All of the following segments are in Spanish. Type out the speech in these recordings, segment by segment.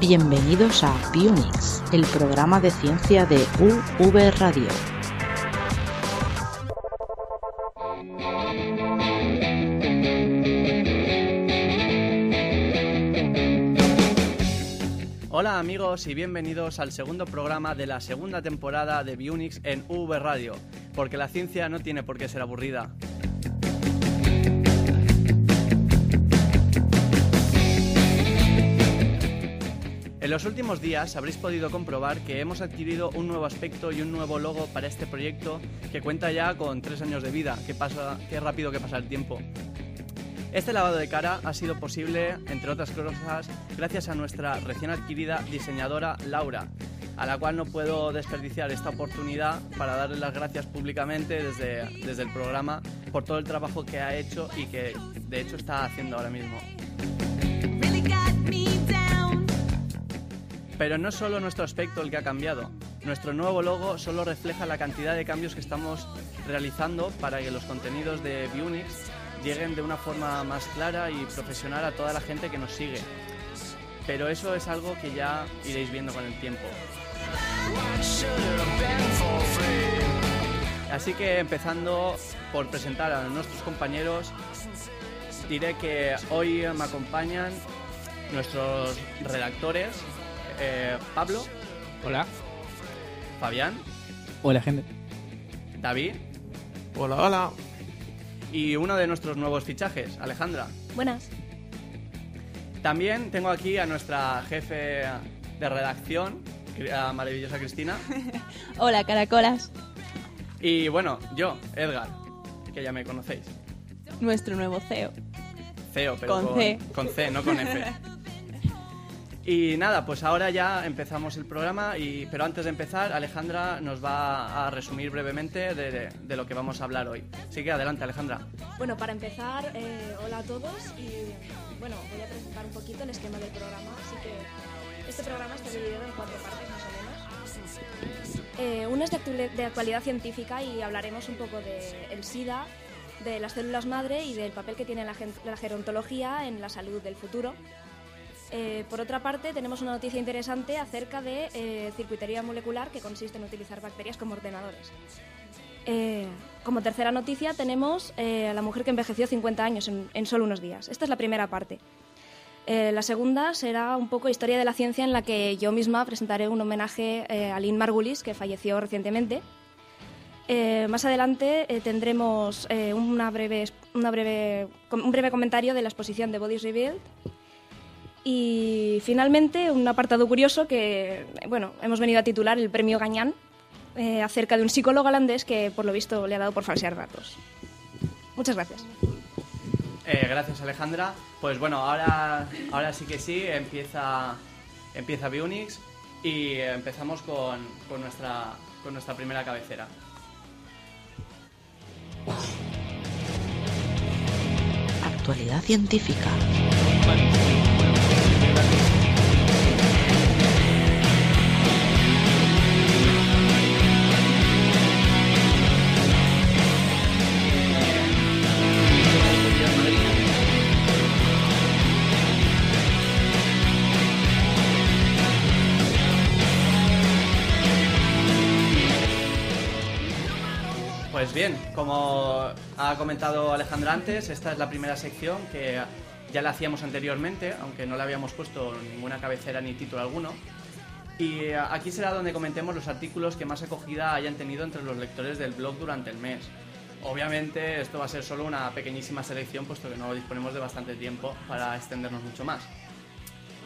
Bienvenidos a Pionix, el programa de ciencia de UV Radio. Hola amigos y bienvenidos al segundo programa de la segunda temporada de Biunix en UV Radio, porque la ciencia no tiene por qué ser aburrida. En los últimos días habréis podido comprobar que hemos adquirido un nuevo aspecto y un nuevo logo para este proyecto que cuenta ya con tres años de vida. Qué, pasa, qué rápido que pasa el tiempo. Este lavado de cara ha sido posible, entre otras cosas, gracias a nuestra recién adquirida diseñadora Laura, a la cual no puedo desperdiciar esta oportunidad para darle las gracias públicamente desde, desde el programa por todo el trabajo que ha hecho y que de hecho está haciendo ahora mismo. Pero no solo nuestro aspecto el que ha cambiado. Nuestro nuevo logo solo refleja la cantidad de cambios que estamos realizando para que los contenidos de Biunix lleguen de una forma más clara y profesional a toda la gente que nos sigue. Pero eso es algo que ya iréis viendo con el tiempo. Así que empezando por presentar a nuestros compañeros, diré que hoy me acompañan nuestros redactores, eh, Pablo, Hola. Fabián, Hola, gente. David Hola, hola. y uno de nuestros nuevos fichajes, Alejandra. Buenas. También tengo aquí a nuestra jefe de redacción, la maravillosa Cristina. Hola, caracolas. Y bueno, yo, Edgar, que ya me conocéis. Nuestro nuevo CEO. CEO, pero Con con, C. con C, no con F. Y nada, pues ahora ya empezamos el programa, y, pero antes de empezar, Alejandra nos va a resumir brevemente de, lo que vamos a hablar hoy. Así que adelante, Alejandra. Bueno, para empezar, eh, hola a todos y bueno, voy a presentar un poquito el esquema del programa, así que este programa está dividido en cuatro partes más o menos. Eh, una es de, actu- de actualidad científica y hablaremos un poco del SIDA, de las células madre y del papel que tiene la, la gerontología en la salud del futuro. Eh, por otra parte, tenemos una noticia interesante acerca de eh, circuitería molecular que consiste en utilizar bacterias como ordenadores. Eh, como tercera noticia tenemos eh, a la mujer que envejeció 50 años en, solo unos días. Esta es la primera parte. La segunda será un poco historia de la ciencia en la que yo misma presentaré un homenaje a Lynn Margulis, que falleció recientemente. Más adelante tendremos una breve, una breve, un breve comentario de la exposición de Bodies Revealed. Y finalmente un apartado curioso que bueno, hemos venido a titular el premio Gañán, eh, acerca de un psicólogo holandés que por lo visto le ha dado por falsear datos. Muchas gracias. Eh, gracias, Alejandra. Pues bueno, ahora, ahora sí que sí, empieza, empieza Biunix y empezamos con, con nuestra, con nuestra primera cabecera. Actualidad científica. Pues bien, como ha comentado Alejandra antes, esta es la primera sección que ya la hacíamos anteriormente, aunque no le habíamos puesto ninguna cabecera ni título alguno. Y eh, aquí será donde comentemos los artículos que más acogida hayan tenido entre los lectores del blog durante el mes. Obviamente esto va a ser solo una pequeñísima selección, puesto que no disponemos de bastante tiempo para extendernos mucho más.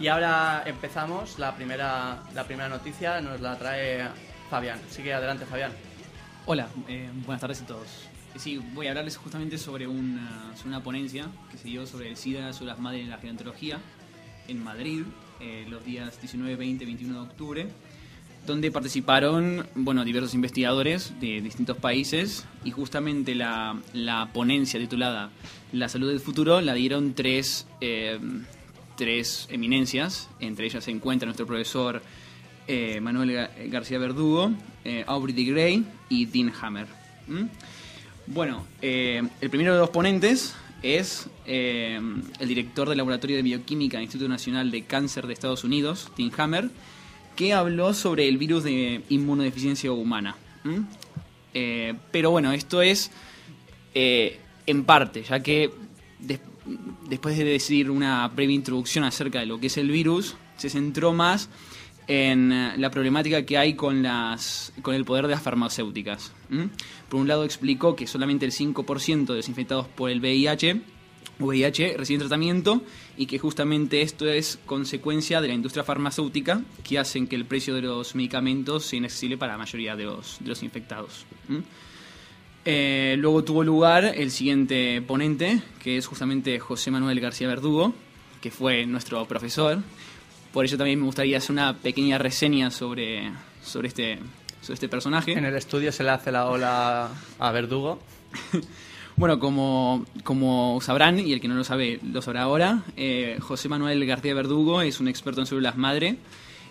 Y ahora empezamos, la primera, la primera noticia nos la trae Fabián. Sigue adelante, Fabián. Hola, eh, buenas tardes a todos. Sí, voy a hablarles justamente sobre una, sobre una ponencia que se dio sobre el SIDA, sobre las madres en la gerontología en Madrid, eh, los días 19, 20, 21 de octubre, donde participaron bueno, diversos investigadores de distintos países y justamente la, la ponencia titulada La salud del futuro la dieron tres, eh, tres eminencias, entre ellas se encuentra nuestro profesor eh, Manuel Ga- García Verdugo, Aubrey de Grey y Dean Hammer. ¿Mm? Bueno, eh, el primero de los ponentes es eh, el director del Laboratorio de Bioquímica del Instituto Nacional de Cáncer de Estados Unidos, Tim Hammer, que habló sobre el virus de inmunodeficiencia humana. Eh, pero bueno, esto es eh, en parte, ya que des- después de decir una breve introducción acerca de lo que es el virus, se centró más en eh, la problemática que hay con, las, con el poder de las farmacéuticas. ¿m? Por un lado explicó que solamente el 5% de los infectados por el VIH VIH reciben tratamiento y que justamente esto es consecuencia de la industria farmacéutica que hacen que el precio de los medicamentos sea inaccesible para la mayoría de los, de los infectados. ¿m? Eh, luego tuvo lugar el siguiente ponente, que es justamente José Manuel García Verdugo, que fue nuestro profesor. Por ello también me gustaría hacer una pequeña reseña sobre, sobre, este, sobre este personaje. En el estudio se le hace la ola a Verdugo. Bueno, como, como sabrán, y el que no lo sabe lo sabrá ahora, eh, José Manuel García Verdugo es un experto en células madre,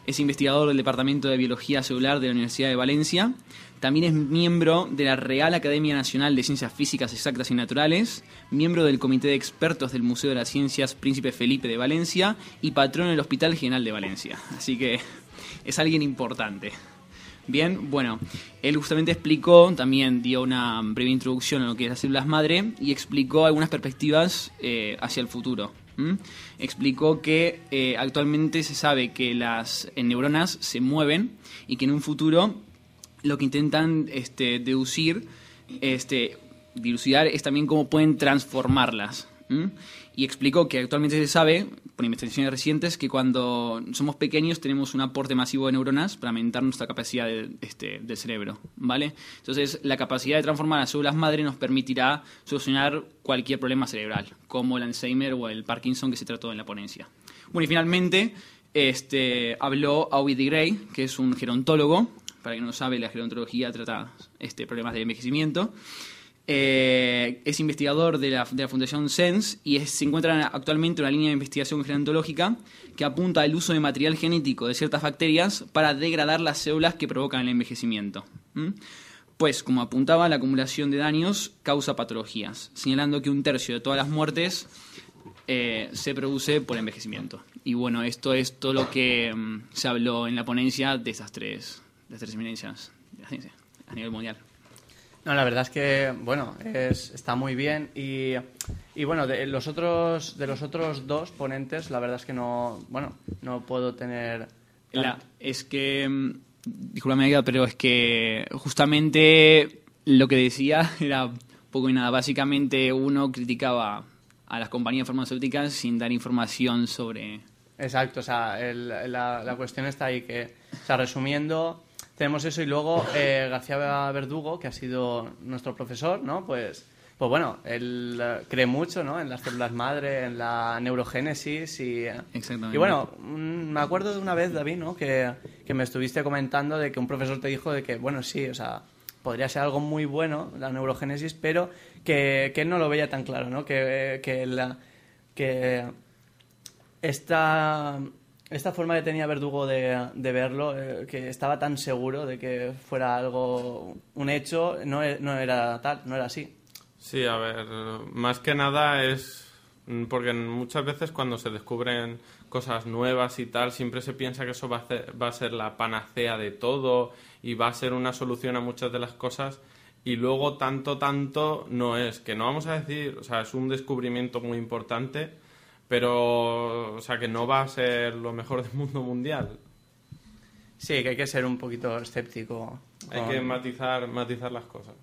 es investigador del Departamento de Biología Celular de la Universidad de Valencia, también es miembro de la Real Academia Nacional de Ciencias Físicas Exactas y Naturales, miembro del Comité de Expertos del Museo de las Ciencias Príncipe Felipe de Valencia y patrón del Hospital General de Valencia. Así que es alguien importante. Bien, bueno, él justamente explicó, también dio una breve introducción a lo que es las células madre y explicó algunas perspectivas eh, hacia el futuro. Explicó que eh, actualmente se sabe que las eh, neuronas se mueven y que en un futuro lo que intentan este, deducir, este, dilucidar es también cómo pueden transformarlas. Y explicó que actualmente se sabe, por investigaciones recientes, que cuando somos pequeños tenemos un aporte masivo de neuronas para aumentar nuestra capacidad de- este, del cerebro, ¿vale? Entonces, la capacidad de transformar las células madre nos permitirá solucionar cualquier problema cerebral, como el Alzheimer o el Parkinson que se trató en la ponencia. Bueno, y finalmente, este, habló de Grey, que es un gerontólogo, para quien no sabe, la gerontología trata este, problemas de envejecimiento. Eh, es investigador de la, Fundación SENS y se encuentra actualmente una línea de investigación gerontológica que apunta al uso de material genético de ciertas bacterias para degradar las células que provocan el envejecimiento. ¿Mm? Pues, como apuntaba, la acumulación de daños causa patologías, señalando que un tercio de todas las muertes eh, se produce por envejecimiento. Y bueno, esto es todo lo que mm, se habló en la ponencia de estas tres, de estas tres eminencias a nivel mundial. No, la verdad es que, bueno, es- está muy bien y, y bueno, de los otros de los otros dos ponentes, la verdad es que no, bueno, no puedo tener La- es que, mm, discúlpame, pero es que justamente lo que decía era poco y nada. Básicamente uno criticaba a las compañías farmacéuticas sin dar información sobre... Exacto, o sea, el- la, la cuestión está ahí que, o sea, resumiendo, tenemos eso y luego eh, García Verdugo, que ha sido nuestro profesor, ¿no? Pues, pues bueno, él eh, cree mucho, ¿no? En las células madre, en la neurogénesis y... Exactamente. Y bueno, mm, me acuerdo de una vez, David, ¿no? Que, que me estuviste comentando de que un profesor te dijo de que, bueno, sí, o sea, podría ser algo muy bueno la neurogénesis, pero que, que él no lo veía tan claro, ¿no? Que, que, la, que esta, esta forma que tenía Verdugo de, de verlo, eh, que estaba tan seguro de que fuera algo, un hecho, no, e- no era tal, no era así. Sí, a ver, más que nada es mm, porque muchas veces cuando se descubren cosas nuevas y tal, siempre se piensa que eso va a, hacer- va a ser la panacea de todo y va a ser una solución a muchas de las cosas y luego tanto, tanto no es, que no vamos a decir, o sea, es un descubrimiento muy importante, pero, o sea, que no va a ser lo mejor del mundo mundial. Sí, que hay que ser un poquito escéptico. Hay que matizar, matizar las cosas.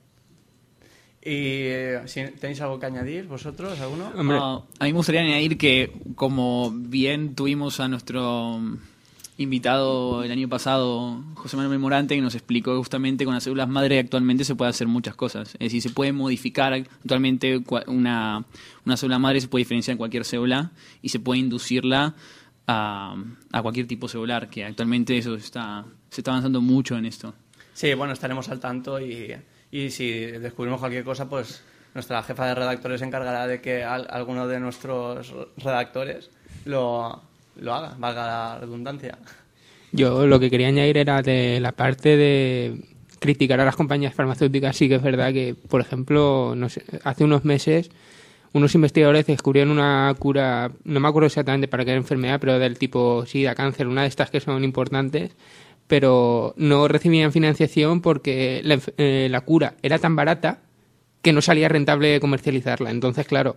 ¿Y eh, si tenéis algo que añadir vosotros, alguno? Hombre. Ah, a mí me gustaría añadir que, como bien tuvimos a nuestro invitado el año pasado, José Manuel Morante, que nos explicó justamente con las células madre actualmente se puede hacer muchas cosas. Es decir, se puede modificar actualmente una, una célula madre, se puede diferenciar en cualquier célula y se puede inducirla a, a cualquier tipo celular, que actualmente eso está, se está avanzando mucho en esto. Sí, bueno, estaremos al tanto y, y si descubrimos cualquier cosa, pues nuestra jefa de redactores se encargará de que al- alguno de nuestros redactores lo, lo haga, valga la redundancia. Yo lo que quería añadir era de la parte de criticar a las compañías farmacéuticas. Sí que es verdad que, por ejemplo, no sé, hace unos meses unos investigadores descubrieron una cura, no me acuerdo exactamente para qué enfermedad, pero del tipo SIDA, cáncer, una de estas que son importantes, pero no recibían financiación porque la, eh, la cura era tan barata que no salía rentable comercializarla. Entonces, claro,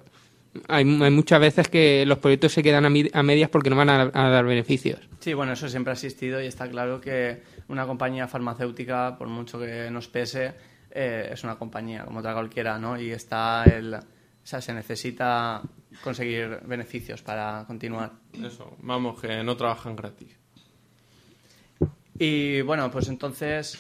hay, hay muchas veces que los proyectos se quedan a, medias porque no van a- a dar beneficios. Sí, bueno, eso siempre ha existido y está claro que una compañía farmacéutica, por mucho que nos pese, eh, es una compañía como otra cualquiera, ¿no? Y está el... O sea, se necesita conseguir beneficios para continuar. Eso, vamos, que no trabajan gratis. Y bueno, pues entonces,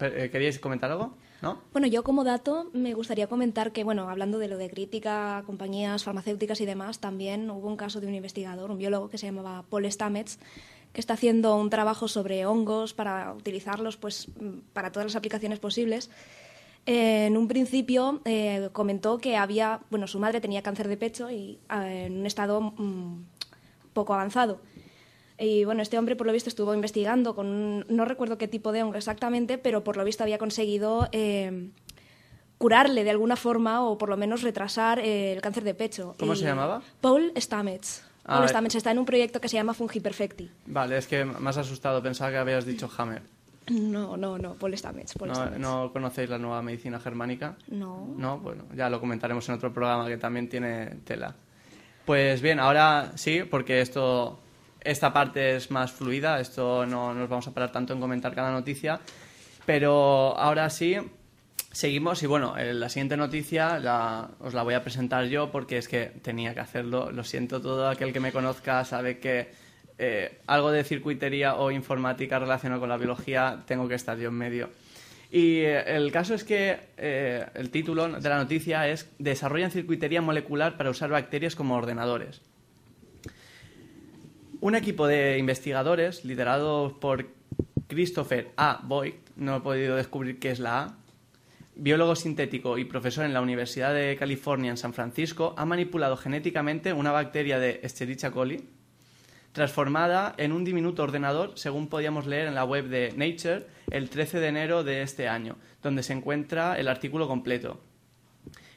eh, ¿queríais comentar algo? ¿No? Bueno, yo como dato me gustaría comentar que, bueno, hablando de lo de crítica compañías farmacéuticas y demás, también hubo un caso de un investigador, un biólogo que se llamaba Paul Stamets, que está haciendo un trabajo sobre hongos para utilizarlos pues, para todas las aplicaciones posibles. En un principio eh, comentó que había, bueno, su madre tenía cáncer de pecho y eh, en un estado mm, poco avanzado. Y bueno, este hombre por lo visto estuvo investigando con, un- no recuerdo qué tipo de hongo exactamente, pero por lo visto había conseguido eh, curarle de alguna forma o por lo menos retrasar eh, el cáncer de pecho. ¿Cómo Y- se llamaba? Paul Stamets. Ah, Paul. Stamets está en un proyecto que se llama Fungi Perfecti. Vale, es que me has asustado, pensaba que habías dicho Hammer. No, no, no, Paul Stamets. Paul ¿No, Stamets. no conocéis la nueva medicina germánica? No. No, bueno, ya lo comentaremos en otro programa que también tiene tela. Pues bien, ahora sí, porque esto, esta parte es más fluida, esto no nos vamos a parar tanto en comentar cada noticia, pero ahora sí, seguimos y bueno, eh, la siguiente noticia la- os la voy a presentar yo porque es que tenía que hacerlo, lo siento, todo aquel que me conozca sabe que eh, algo de circuitería o informática relacionado con la biología tengo que estar yo en medio. Y eh, el caso es que el título de la noticia es Desarrollan circuitería molecular para usar bacterias como ordenadores. Un equipo de investigadores liderado por Christopher A. Boyd, no he podido descubrir qué es la A, biólogo sintético y profesor en la Universidad de California en San Francisco, ha manipulado genéticamente una bacteria de Escherichia coli transformada en un diminuto ordenador, según podíamos leer en la web de Nature el 13 de enero de este año, donde se encuentra el artículo completo.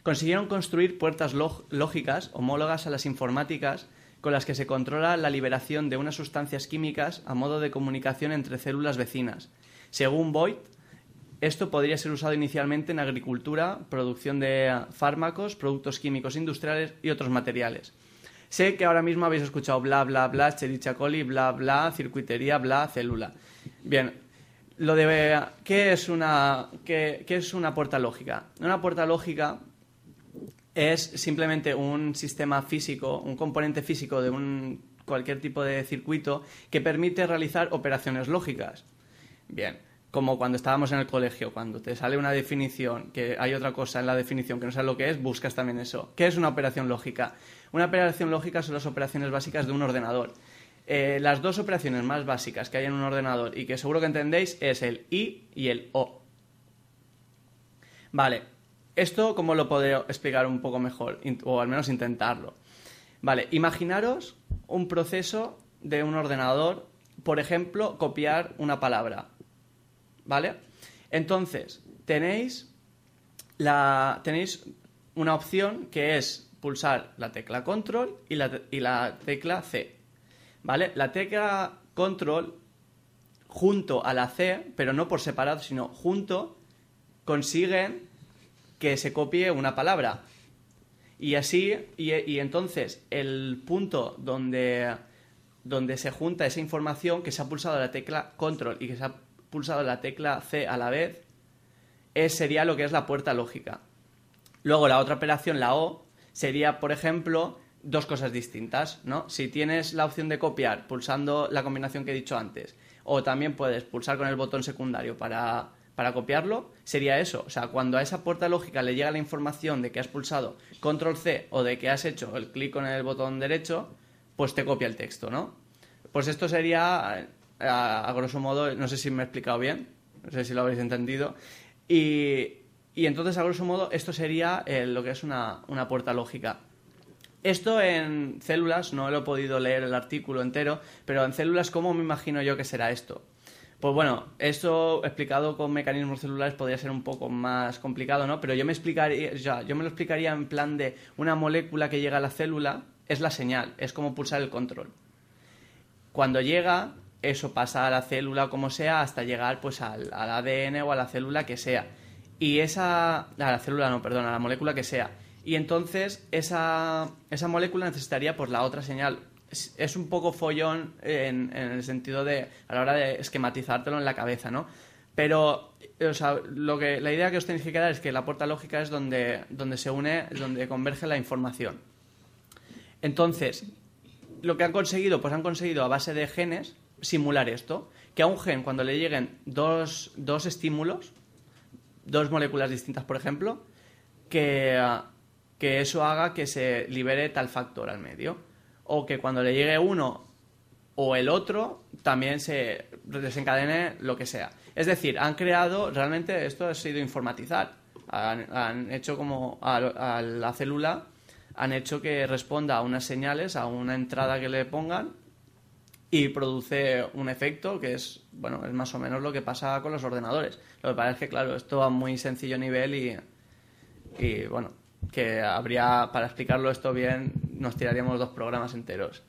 Consiguieron construir puertas lógicas homólogas a las informáticas con las que se controla la liberación de unas sustancias químicas a modo de comunicación entre células vecinas. Según Boyd, esto podría ser usado inicialmente en agricultura, producción de fármacos, productos químicos industriales y otros materiales. Sé que ahora mismo habéis escuchado bla, bla, bla, Escherichia coli, bla, bla, circuitería, bla, célula. Bien, lo de ¿qué es una, qué es una puerta lógica? Una puerta lógica es simplemente un sistema físico, un componente físico de un, cualquier tipo de circuito que permite realizar operaciones lógicas. Bien, como cuando estábamos en el colegio, cuando te sale una definición, que hay otra cosa en la definición que no sabes lo que es, buscas también eso. ¿Qué es una operación lógica? Una operación lógica son las operaciones básicas de un ordenador. Eh, las dos operaciones más básicas que hay en un ordenador y que seguro que entendéis es el I y el O. Vale, esto cómo lo podría explicar un poco mejor, o al menos intentarlo. Vale, imaginaros un proceso de un ordenador, por ejemplo, copiar una palabra. ¿Vale? Entonces, tenéis, la, tenéis una opción que es pulsar la tecla control y la, y la tecla C. ¿Vale? La tecla control junto a la C, pero no por separado, sino junto, consiguen que se copie una palabra. Y así, y, entonces el punto donde, donde se junta esa información que se ha pulsado la tecla control y que se ha pulsado la tecla C a la vez, es, sería lo que es la puerta lógica. Luego la otra operación, la O, sería, por ejemplo, dos cosas distintas, ¿no? Si tienes la opción de copiar pulsando la combinación que he dicho antes, o también puedes pulsar con el botón secundario para, para copiarlo, sería eso. O sea, cuando a esa puerta lógica le llega la información de que has pulsado control C o de que has hecho el clic con el botón derecho, pues te copia el texto, ¿no? Pues esto sería, a, a grosso modo, no sé si me he explicado bien, no sé si lo habéis entendido, y, y entonces, a grosso modo, esto sería eh, lo que es una, una puerta lógica. Esto en células, no lo he podido leer el artículo entero, pero en células, ¿cómo me imagino yo que será esto? Pues bueno, esto explicado con mecanismos celulares podría ser un poco más complicado, ¿no? Pero yo me explicaría, ya, yo me lo explicaría en plan de una molécula que llega a la célula es la señal, es como pulsar el control. Cuando llega, eso pasa a la célula como sea hasta llegar pues al, al ADN o a la célula que sea. Y esa, a la célula no, perdón, a la molécula que sea. Y entonces esa, esa molécula necesitaría pues la otra señal. Es, un poco follón en, en el sentido de a la hora de esquematizártelo en la cabeza, ¿no? Pero o sea, lo que, la idea que os tenéis que quedar es que la puerta lógica es donde, donde se une, donde converge la información. Entonces, lo que han conseguido, pues han conseguido a base de genes simular esto, que a un gen cuando le lleguen dos, dos estímulos, dos moléculas distintas, por ejemplo, que, que eso haga que se libere tal factor al medio. O que cuando le llegue uno o el otro, también se desencadene lo que sea. Es decir, han creado, realmente esto ha sido informatizar. Han, hecho como a, a la célula, han hecho que responda a unas señales, a una entrada que le pongan y produce un efecto que es, bueno, es más o menos lo que pasa con los ordenadores. Lo que pasa es que, claro, esto a muy sencillo nivel y, y bueno, que habría, para explicarlo esto bien, nos tiraríamos dos programas enteros.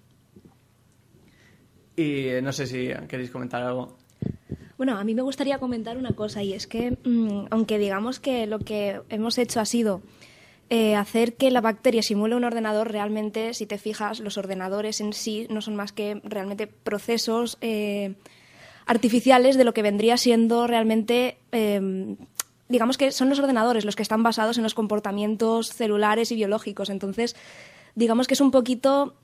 Y eh, no sé si queréis comentar algo. Bueno, a mí me gustaría comentar una cosa y es que, mm, aunque digamos que lo que hemos hecho ha sido eh, hacer que la bacteria simule un ordenador, realmente, si te fijas, los ordenadores en sí no son más que realmente procesos eh, artificiales de lo que vendría siendo realmente, eh, digamos que son los ordenadores los que están basados en los comportamientos celulares y biológicos. Entonces, digamos que es un poquito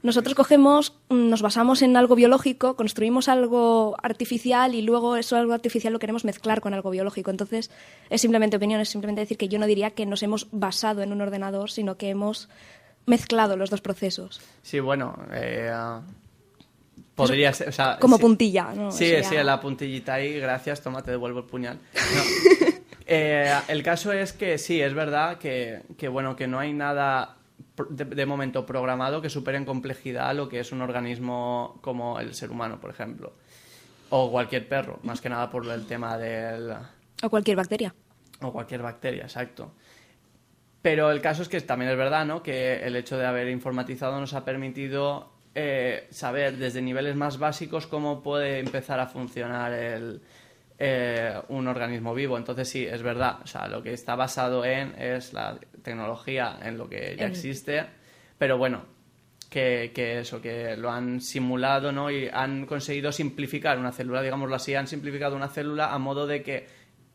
nosotros cogemos, mm, nos basamos en algo biológico, construimos algo artificial y luego eso algo artificial lo queremos mezclar con algo biológico. Entonces, es simplemente opinión, es simplemente decir que yo no diría que nos hemos basado en un ordenador, sino que hemos mezclado los dos procesos. Sí, bueno, eh, podría ser, o sea, Como sí- puntilla, ¿no? Sí, sí, la puntillita ahí, gracias, toma, te devuelvo el puñal. No. Eh, el caso es que sí, es verdad que, que, bueno, que no hay nada de, de momento programado que supere en complejidad lo que es un organismo como el ser humano, por ejemplo. O cualquier perro, más que nada por el tema del... O cualquier bacteria. O cualquier bacteria, exacto. Pero el caso es que también es verdad, ¿no? Que el hecho de haber informatizado nos ha permitido eh, saber desde niveles más básicos cómo puede empezar a funcionar el, eh, un organismo vivo. Entonces sí, es verdad. O sea, lo que está basado en es la tecnología, en lo que ya En- existe. Pero bueno, que, que eso, que lo han simulado, ¿no? Y han conseguido simplificar una célula, digámoslo así, han simplificado una célula a modo de que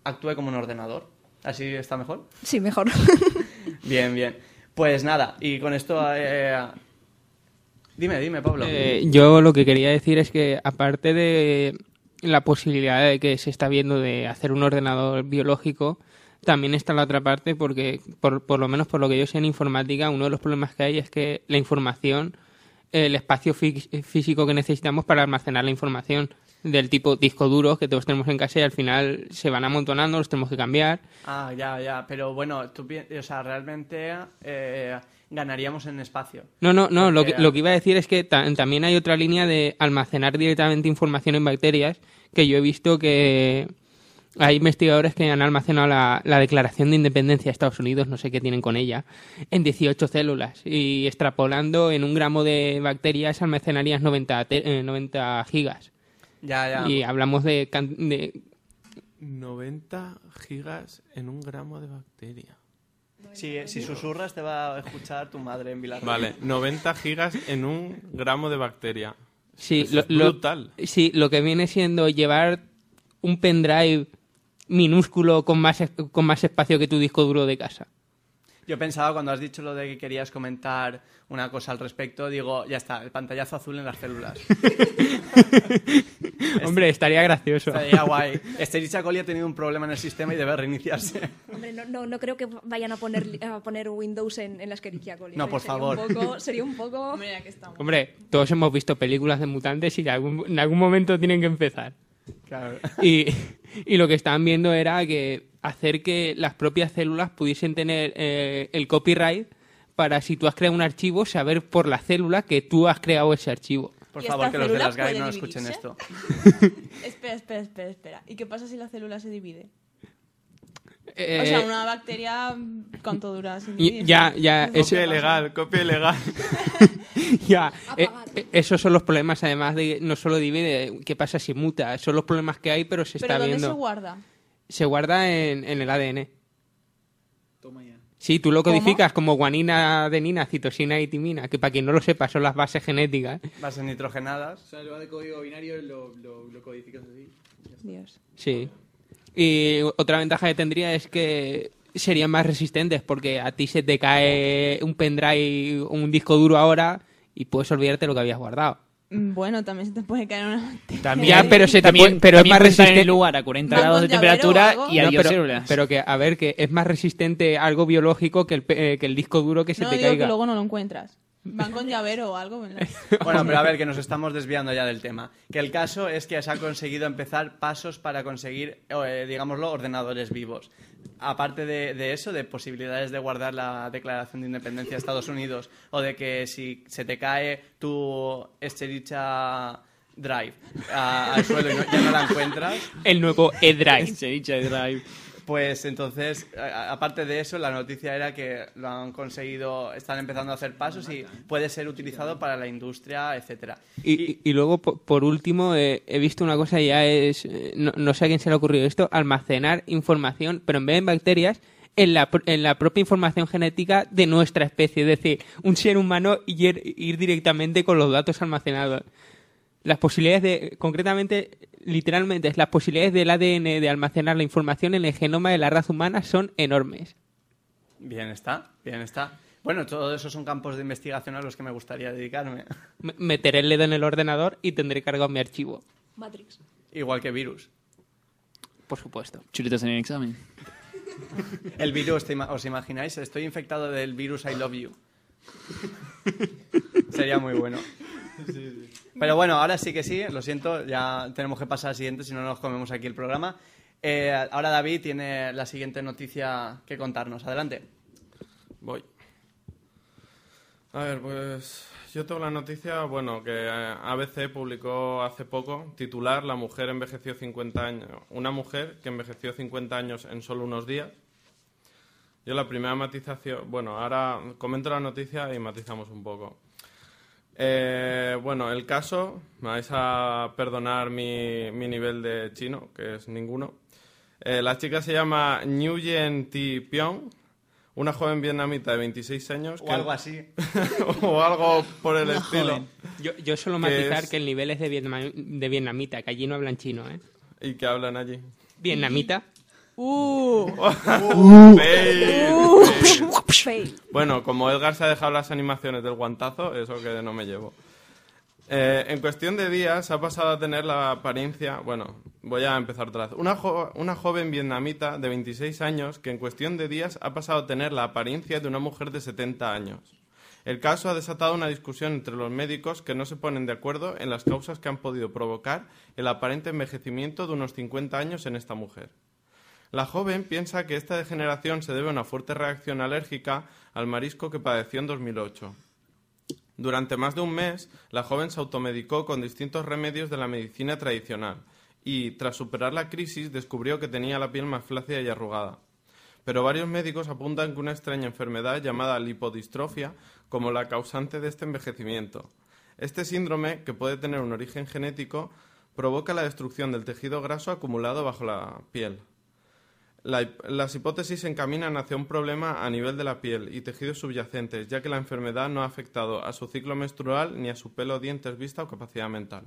actúe como un ordenador. ¿Así está mejor? Sí, mejor. Bien, bien. Pues nada, y con esto... eh, Dime, dime, Pablo. Eh, yo lo que quería decir es que aparte de la posibilidad de que se está viendo de hacer un ordenador biológico, también está la otra parte porque, por, por lo menos por lo que yo sé en informática, uno de los problemas que hay es que la información, el espacio fí- físico que necesitamos para almacenar la información del tipo disco duro que todos tenemos en casa y al final se van amontonando, los tenemos que cambiar. Ah, ya, ya. Pero bueno, tú, o sea, realmente eh, ganaríamos en espacio. No, no, no, lo que, lo que iba a decir es que ta- también hay otra línea de almacenar directamente información en bacterias que yo he visto que hay investigadores que han almacenado la, la Declaración de Independencia de Estados Unidos, no sé qué tienen con ella, en 18 células y extrapolando en un gramo de bacterias almacenarías 90, te- eh, 90 gigas. Ya, ya. Y hablamos de, de 90 gigas en un gramo de bacteria. Si, si susurras te va a escuchar tu madre en Vilar. Vale, 90 gigas en un gramo de bacteria. Sí, Eso lo, es lo- brutal. sí, lo que viene siendo llevar un pendrive minúsculo con más, es- con más espacio que tu disco duro de casa. Yo pensaba cuando has dicho lo de que querías comentar una cosa al respecto, digo, ya está, el pantallazo azul en las células. Hombre, estaría gracioso. Estaría guay. Escherichia coli ha tenido un problema en el sistema y debe reiniciarse. Hombre, no, no, no creo que vayan a poner, a poner Windows en, en la Escherichia coli. No, por Sería favor. Un poco, sería un poco... Mira que estamos. Hombre, todos hemos visto películas de mutantes y en algún, en algún momento tienen que empezar. Claro. Y, y lo que estaban viendo era que hacer que las propias células pudiesen tener eh, el copyright para si tú has creado un archivo, saber por la célula que tú has creado ese archivo. Por ¿Y favor, que los de las GAI no escuchen esto. Espera, espera, espera, espera. ¿Y qué pasa si la célula se divide? Eh, o sea, una bacteria, ¿cuánto dura sin dividirse? ya, ya, eso- Copia ilegal, copia ilegal. ya, eh, esos son los problemas, además de no solo divide, ¿qué pasa si muta? Son los problemas que hay, pero se ¿Pero está dónde viendo. se guarda? Se guarda en, en el ADN. Toma ya. Sí, tú lo ¿Cómo? codificas como guanina, adenina, citosina y timina, que para quien no lo sepa son las bases genéticas. Bases nitrogenadas. O sea, lo de código binario lo, lo, lo codificas así. Dios. Sí. Y otra ventaja que tendría es que serían más resistentes porque a ti se te cae un pendrive o un disco duro ahora y puedes olvidarte lo que habías guardado. Mm, Bueno, también se te puede caer una. También, Ya, pero se te también- puede- pero es más resistente. el lugar a 40 ¿Va grados de temperatura y No, adiós pero, células. pero que, a ver, que es más resistente algo biológico que el, pe- eh, que el disco duro que se No, te digo caiga. que luego no lo encuentras. Van con llavero o algo. ¿verdad? Bueno, pero a ver, que nos estamos desviando ya del tema. Que el caso es que se ha conseguido empezar pasos para conseguir, eh, digámoslo, ordenadores vivos. Aparte de, de eso, de posibilidades de guardar la Declaración de Independencia de Estados Unidos o de que si se te cae tu Escherichia Drive a- al suelo y no- ya no la encuentras, El nuevo E-Drive. Drive. Pues entonces, a- aparte de eso, la noticia era que lo han conseguido, están empezando a hacer pasos y puede ser utilizado para la industria, etcétera. Y, y- y luego, po- por último, eh, he visto una cosa, ya es, eh, no, no sé a quién se le ha ocurrido esto, almacenar información, pero en vez de en bacterias, en la, en la propia información genética de nuestra especie. Es decir, un ser humano y ir, ir directamente con los datos almacenados. Las posibilidades de, concretamente, literalmente, las posibilidades del ADN de almacenar la información en el genoma de la raza humana son enormes. Bien está, bien está. Bueno, todos esos son campos de investigación a los que me gustaría dedicarme. M- Meteré el dedo en el ordenador y tendré cargado mi archivo, Matrix. Igual que virus. por supuesto. Chuletas en el examen. El virus, ¿te ima- ¿os imagináis? Estoy infectado del virus I love you. Sería muy bueno. Pero bueno, ahora sí que sí, lo siento, ya tenemos que pasar al siguiente, si no nos comemos aquí el programa. Eh, ahora David tiene la siguiente noticia que contarnos. Adelante. Voy. A ver, pues yo tengo la noticia, bueno, que eh, ABC publicó hace poco, titular, La mujer envejeció 50 años. Una mujer que envejeció 50 años en solo unos días. Yo la primera matización, bueno, ahora comento la noticia y matizamos un poco. Eh, bueno, el caso, me vais a perdonar mi, mi nivel de chino, que es ninguno. Eh, la chica se llama Nguyen Thi Piong, una joven vietnamita de 26 años. O que- algo así. o algo por el estilo. Yo, yo suelo Que matizar es- que el nivel es de, vietnam- de vietnamita, que allí no hablan chino, ¿eh? Y que hablan allí. Vietnamita. Uh, Fail. Bueno, como Edgar se ha dejado las animaciones del guantazo, eso que no me llevo. Eh, en cuestión de días ha pasado a tener la apariencia. Bueno, voy a empezar otra una joven vietnamita de 26 años que en cuestión de días ha pasado a tener la apariencia de una mujer de 70 años. El caso ha desatado una discusión entre los médicos que no se ponen de acuerdo en las causas que han podido provocar el aparente envejecimiento de unos 50 años en esta mujer. La joven piensa que esta degeneración se debe a una fuerte reacción alérgica al marisco que padeció en 2008. Durante más de un mes, la joven se automedicó con distintos remedios de la medicina tradicional y, tras superar la crisis, descubrió que tenía la piel más flácida y arrugada. Pero varios médicos apuntan que una extraña enfermedad llamada lipodistrofia como la causante de este envejecimiento. Este síndrome, que puede tener un origen genético, provoca la destrucción del tejido graso acumulado bajo la piel. La las hipótesis se encaminan hacia un problema a nivel de la piel y tejidos subyacentes, ya que la enfermedad no ha afectado a su ciclo menstrual ni a su pelo, dientes, vista o capacidad mental.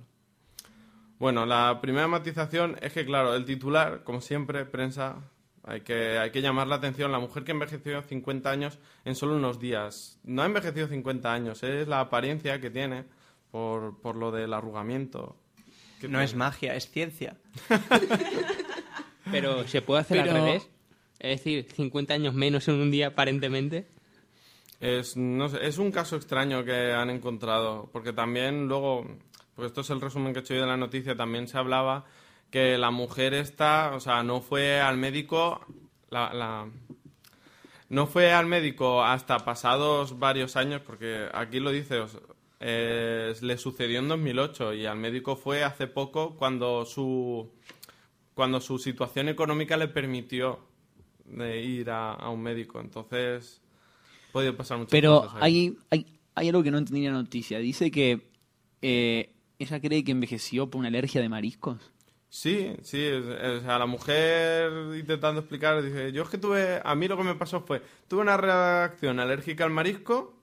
Bueno, la primera matización es que, claro, el titular, como siempre, prensa Hay que, hay que llamar la atención. La mujer que envejeció 50 años en solo unos días. No ha envejecido 50 años, es la apariencia que tiene por, por lo del arrugamiento. No es magia, es ciencia. Pero se puede hacer Pero- al revés. Es decir, 50 años menos en un día aparentemente. Es, no sé, es un caso extraño que han encontrado, porque también luego, pues esto es el resumen que he hecho yo de la noticia, también se hablaba que la mujer esta, o sea, no fue al médico, la, la- no fue al médico hasta pasados varios años, porque aquí lo dice, o sea, eh, le sucedió en 2008 y al médico fue hace poco cuando su, cuando su situación económica le permitió de ir a, a un médico, entonces... ha Podido pasar muchas Pero cosas ahí. hay, hay, hay algo que no entendí en la noticia. Dice que eh, ella cree que envejeció por una alergia de mariscos. Sí, sí, o sea, la mujer intentando explicar, dice, yo es que tuve, a mí lo que me pasó fue, tuve una reacción alérgica al marisco,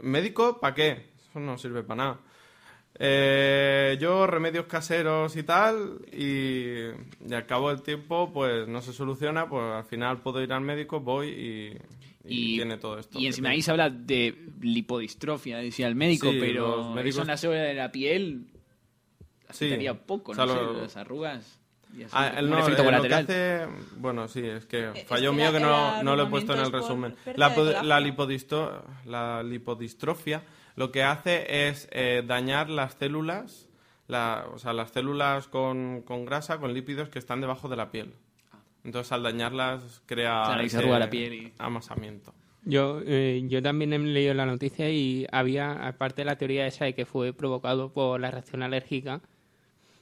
médico, ¿para qué? Eso no sirve para nada. Eh, yo remedios caseros y tal, y, y al cabo del tiempo, pues no se soluciona, pues al final puedo ir al médico, voy y, y tiene todo esto. Y encima ahí se habla de lipodistrofia, decía el médico, Sí, pero médicos- eso en la célula de la piel Sí, afectaría poco, o sea, ¿no? sé, lo- las arrugas. y así, Ah, no, efecto eh, lo que colateral. hace, bueno, sí, es que es que mío que no, no lo he puesto en el resumen. La, la, lipodisto- la lipodistrofia lo que hace es eh, dañar las células, la- o sea, las células con, con grasa, con lípidos que están debajo de la piel. Entonces, al dañarlas, crea Claro, se la piel y- amasamiento. Yo, eh, yo también he leído la noticia y había, aparte de la teoría esa de que fue provocado por la reacción alérgica,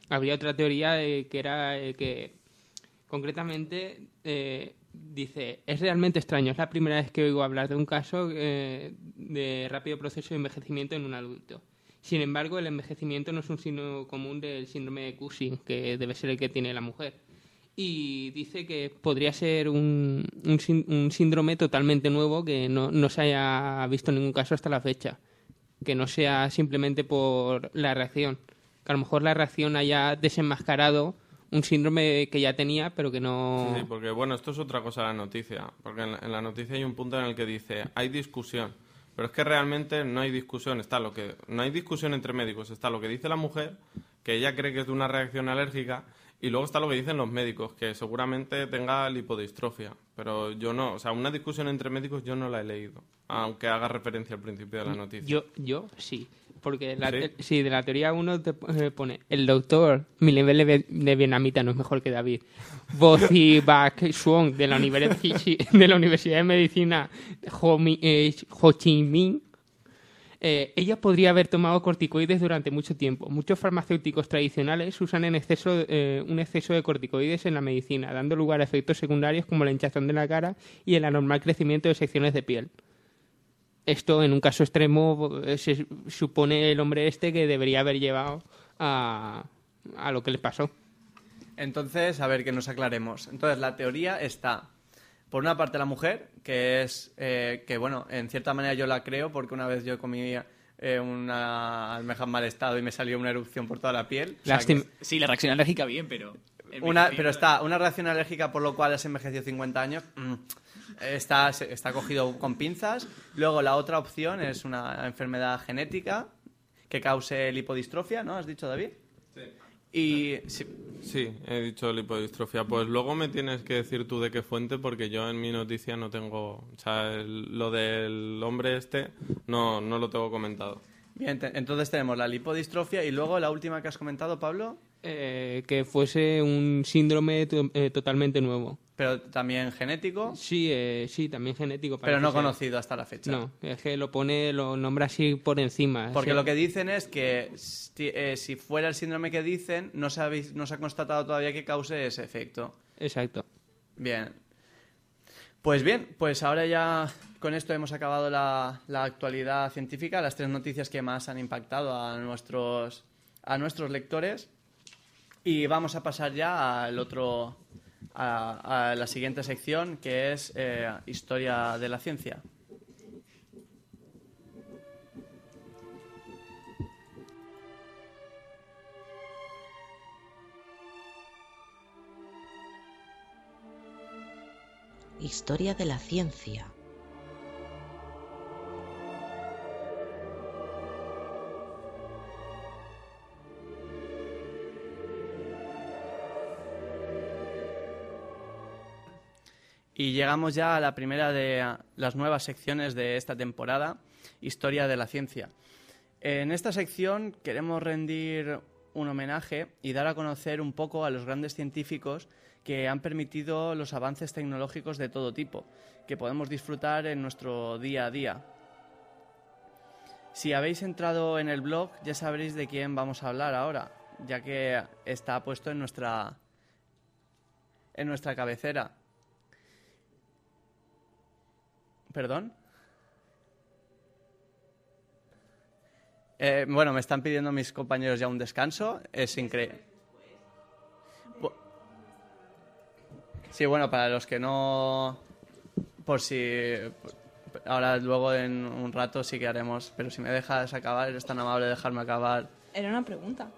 había otra teoría de que era eh, que, concretamente, eh, dice, es realmente extraño, es la primera vez que oigo hablar de un caso eh, de rápido proceso de envejecimiento en un adulto. Sin embargo, el envejecimiento no es un signo común del síndrome de Cushing, que debe ser el que tiene la mujer y dice que podría ser un, un, un síndrome totalmente nuevo que no, no se haya visto en ningún caso hasta la fecha. Que no sea simplemente por la reacción. Que a lo mejor la reacción haya desenmascarado un síndrome que ya tenía, pero que no. Sí, sí, porque bueno, esto es otra cosa de la noticia. Porque en la, en la noticia hay un punto en el que dice, hay discusión. Pero es que realmente no hay discusión. Está lo que no hay discusión entre médicos. Está lo que dice la mujer, que ella cree que es de una reacción alérgica, y luego está lo que dicen los médicos, que seguramente tenga lipodistrofia. Pero yo no, o sea, una discusión entre médicos yo no la he leído, aunque haga referencia al principio de la noticia. Yo, yo sí. Porque la ¿Sí? te- sí, de la teoría uno te eh, pone el doctor, mi nivel de, vi- de vietnamita no es mejor que David, Bozi Bak Suong de la Universidad de la Universidad de Medicina Ho, Mi- eh, Ho Chi Minh, eh, ella podría haber tomado corticoides durante mucho tiempo. Muchos farmacéuticos tradicionales usan en exceso, eh, un exceso de corticoides en la medicina, dando lugar a efectos secundarios como la hinchazón de la cara y el anormal crecimiento de secciones de piel. Esto, en un caso extremo, eh, se supone el hombre este que debería haber llevado a, a lo que le pasó. Entonces, a ver, que nos aclaremos. Entonces, la teoría está, por una parte, la mujer, que es, eh, que bueno, en cierta manera yo la creo, porque una vez yo comí eh, una almeja en mal estado y me salió una erupción por toda la piel. O sea Lástima. que- Sí, la reacción alérgica bien, pero... Una, pero está, una reacción alérgica por lo cual has envejecido 50 años, mm, está, se- está cogido con pinzas. Luego la otra opción es una enfermedad genética que cause lipodistrofia, ¿no? ¿Has dicho, David? Sí. Y sí, Sí, he dicho lipodistrofia. Pues luego me tienes que decir tú de qué fuente, porque yo en mi noticia no tengo. O sea, el- lo del hombre este no, no lo tengo comentado. bien, te- entonces tenemos la lipodistrofia y luego la última que has comentado, Pablo, Eh, que fuese un síndrome eh, totalmente nuevo. pero también genético, Sí, eh, sí, también genético. pero no conocido hasta la fecha. No, es que lo pone, lo nombra así por encima. Porque lo que dicen es que si, si fuera el síndrome que dicen, no se, ha, vis- no se ha constatado todavía que cause ese efecto. Exacto. Bien. Pues bien, pues ahora ya con esto hemos acabado la, la actualidad científica, las tres noticias que más han impactado a nuestros, a nuestros lectores. Y vamos a pasar ya al otro, a, la siguiente sección, que es eh, Historia de la Ciencia. Historia de la ciencia. Y llegamos ya a la primera de las nuevas secciones de esta temporada, Historia de la Ciencia. En esta sección queremos rendir un homenaje y dar a conocer un poco a los grandes científicos que han permitido los avances tecnológicos de todo tipo, que podemos disfrutar en nuestro día a día. Si habéis entrado en el blog ya sabréis de quién vamos a hablar ahora, ya que está puesto en nuestra en nuestra cabecera. ¿Perdón? Eh, bueno, me están pidiendo mis compañeros ya un descanso. Es increíble. Sí, bueno, para los que no... Por si... Ahora luego en un rato sí que haremos, pero si me dejas acabar, eres tan amable de dejarme acabar. Era una pregunta.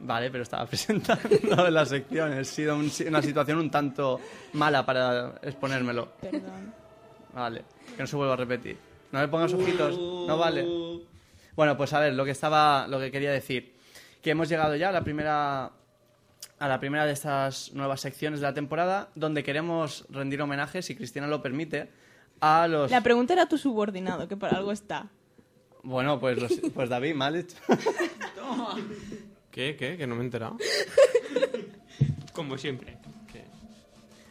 Vale, pero estaba presentando la sección. Ha sido un- una situación un tanto mala para exponérmelo. Perdón. Vale, que no se vuelva a repetir. No me pongas ojitos, no vale. Bueno, pues a ver, lo que estaba, lo que quería decir, que hemos llegado ya a la primera, a la primera de estas nuevas secciones de la temporada, donde queremos rendir homenaje, si Cristina lo permite, a los. La pregunta era tu subordinado, que para algo está. Bueno, pues, los- pues David, mal hecho. ¿Qué? ¿Qué? Que no me he enterado. Como siempre.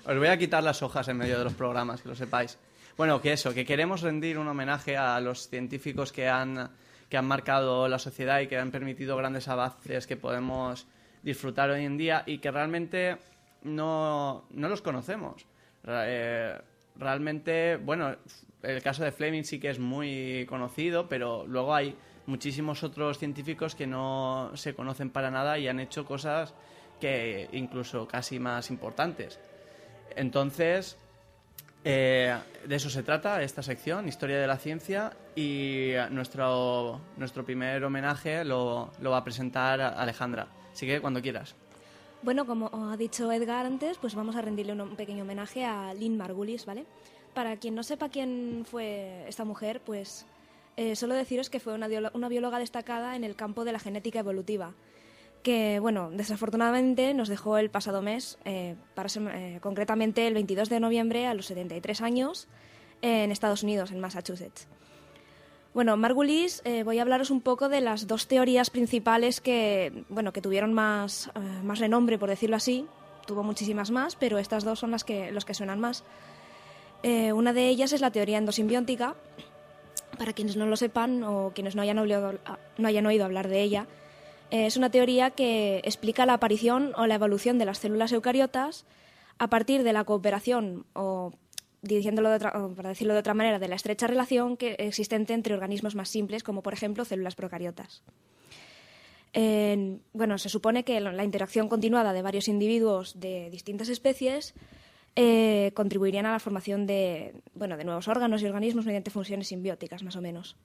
Os voy a quitar las hojas en medio de los programas, que lo sepáis. Bueno, que eso, que queremos rendir un homenaje a los científicos que han, que han marcado la sociedad y que han permitido grandes avances que podemos disfrutar hoy en día y que realmente no, no los conocemos. Eh, realmente, bueno, el caso de Fleming sí que es muy conocido, pero luego hay muchísimos otros científicos que no se conocen para nada y han hecho cosas que incluso casi más importantes. Entonces, eh, de eso se trata esta sección, Historia de la Ciencia, y nuestro, nuestro primer homenaje lo, lo va a presentar Alejandra. Así que cuando quieras. Bueno, como ha dicho Edgar antes, pues vamos a rendirle un, pequeño homenaje a Lynn Margulis, ¿vale? Para quien no sepa quién fue esta mujer, pues eh, solo deciros que fue una, una bióloga destacada en el campo de la genética evolutiva, que, bueno, desafortunadamente nos dejó el pasado mes, eh, para eh, concretamente el 22 de noviembre a los 73 años, en Estados Unidos, en Massachusetts. Bueno, Margulis, eh, voy a hablaros un poco de las dos teorías principales que, bueno, que tuvieron más, más renombre, por decirlo así. Tuvo muchísimas más, pero estas dos son las que, los que suenan más. Una de ellas es la teoría endosimbiótica. Para quienes no lo sepan o quienes no hayan, oído- no hayan oído hablar de ella, es una teoría que explica la aparición o la evolución de las células eucariotas a partir de la cooperación o diciéndolo de otra- para decirlo de otra manera, de la estrecha relación que existente entre organismos más simples, como por ejemplo células procariotas. En- bueno, se supone que la interacción continuada de varios individuos de distintas especies eh, contribuirían a la formación de, bueno, de nuevos órganos y organismos mediante funciones simbióticas, más o menos.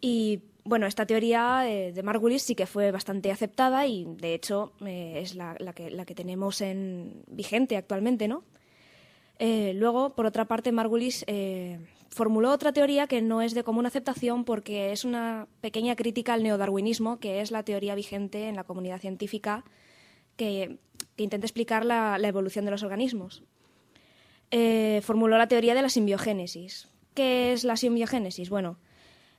Y bueno, esta teoría eh, de Margulis sí que fue bastante aceptada y de hecho eh, es la, que, tenemos en vigente actualmente, ¿no? Eh, luego, por otra parte, Margulis formuló otra teoría que no es de común aceptación porque es una pequeña crítica al neodarwinismo, que es la teoría vigente en la comunidad científica que, intenta explicar la, evolución de los organismos. Formuló la teoría de la simbiogénesis. ¿Qué es la simbiogénesis? Bueno,